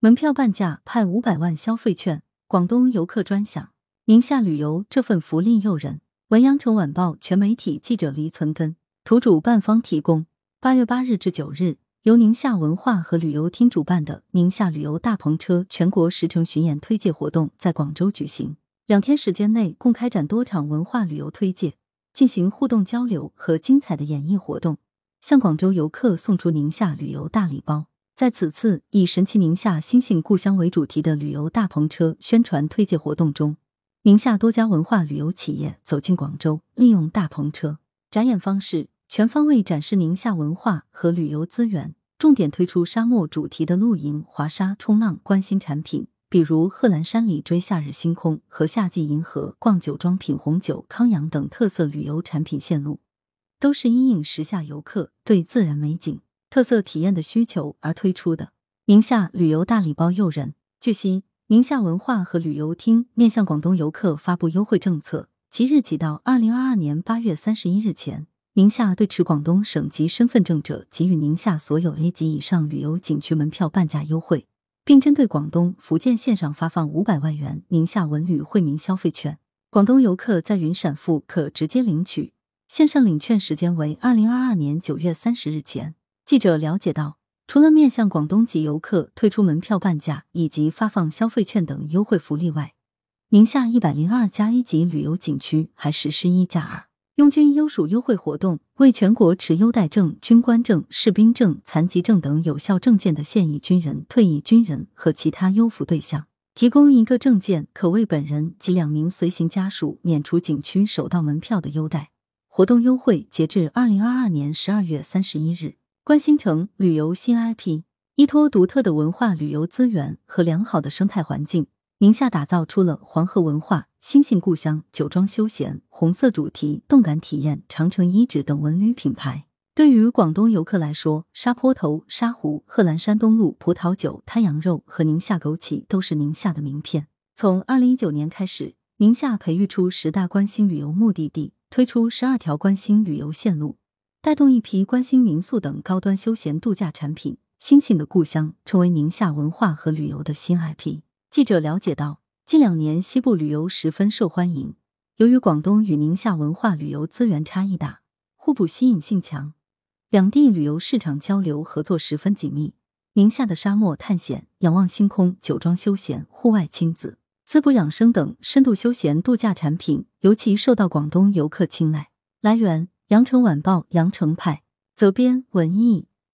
门票半价派五百万消费券，广东游客专享。宁夏旅游这份福利诱人。文阳城晚报全媒体记者黎存根，图主办方提供。八月八日至九日，由宁夏文化和旅游厅主办的宁夏旅游大篷车全国十城巡演推介活动在广州举行。两天时间内，共开展多场文化旅游推介，进行互动交流和精彩的演绎活动。向广州游客送出宁夏旅游大礼包。在此次以“神奇宁夏，星星故乡”为主题的旅游大篷车宣传推介活动中，宁夏多家文化旅游企业走进广州，利用大篷车展演方式，全方位展示宁夏文化和旅游资源，重点推出沙漠主题的露营、滑沙、冲浪、观星产品，比如贺兰山里追夏日星空和夏季银河、逛酒庄品红酒、康阳等特色旅游产品线路。都是因应时下游客对自然美景、特色体验的需求而推出的。宁夏旅游大礼包诱人。据悉，宁夏文化和旅游厅面向广东游客发布优惠政策，即日起到二零二二年八月三十一日前，宁夏对持广东省级身份证者给予宁夏所有 A 级以上旅游景区门票半价优惠，并针对广东、福建线上发放五百万元宁夏文旅惠民消费券。广东游客在云闪付可直接领取。线上领券时间为二零二二年九月三十日前。记者了解到，除了面向广东籍游客推出门票半价以及发放消费券等优惠福利外，宁夏一百零二家一级旅游景区还实施一加二拥军优属优惠活动，为全国持优待证、军官证、士兵证、残疾证等有效证件的现役军人、退役军人和其他优抚对象提供一个证件可为本人及两名随行家属免除景区首道门票的优待。活动优惠截至二零二二年十二月三十一日。观星城旅游新 IP，依托独特的文化旅游资源和良好的生态环境，宁夏打造出了黄河文化、星星故乡、酒庄休闲、红色主题、动感体验、长城遗址等文旅品牌。对于广东游客来说，沙坡头、沙湖、贺兰山东路、葡萄酒、滩羊肉和宁夏枸杞都是宁夏的名片。从二零一九年开始，宁夏培育出十大关心旅游目的地。推出十二条关心旅游线路，带动一批关心民宿等高端休闲度假产品。星星的故乡成为宁夏文化和旅游的新 IP。记者了解到，近两年西部旅游十分受欢迎。由于广东与宁夏文化旅游资源差异大，互补吸引性强，两地旅游市场交流合作十分紧密。宁夏的沙漠探险、仰望星空、酒庄休闲、户外亲子。滋补养生等深度休闲度假产品尤其受到广东游客青睐。来源：羊城晚报羊城派，责编：文艺。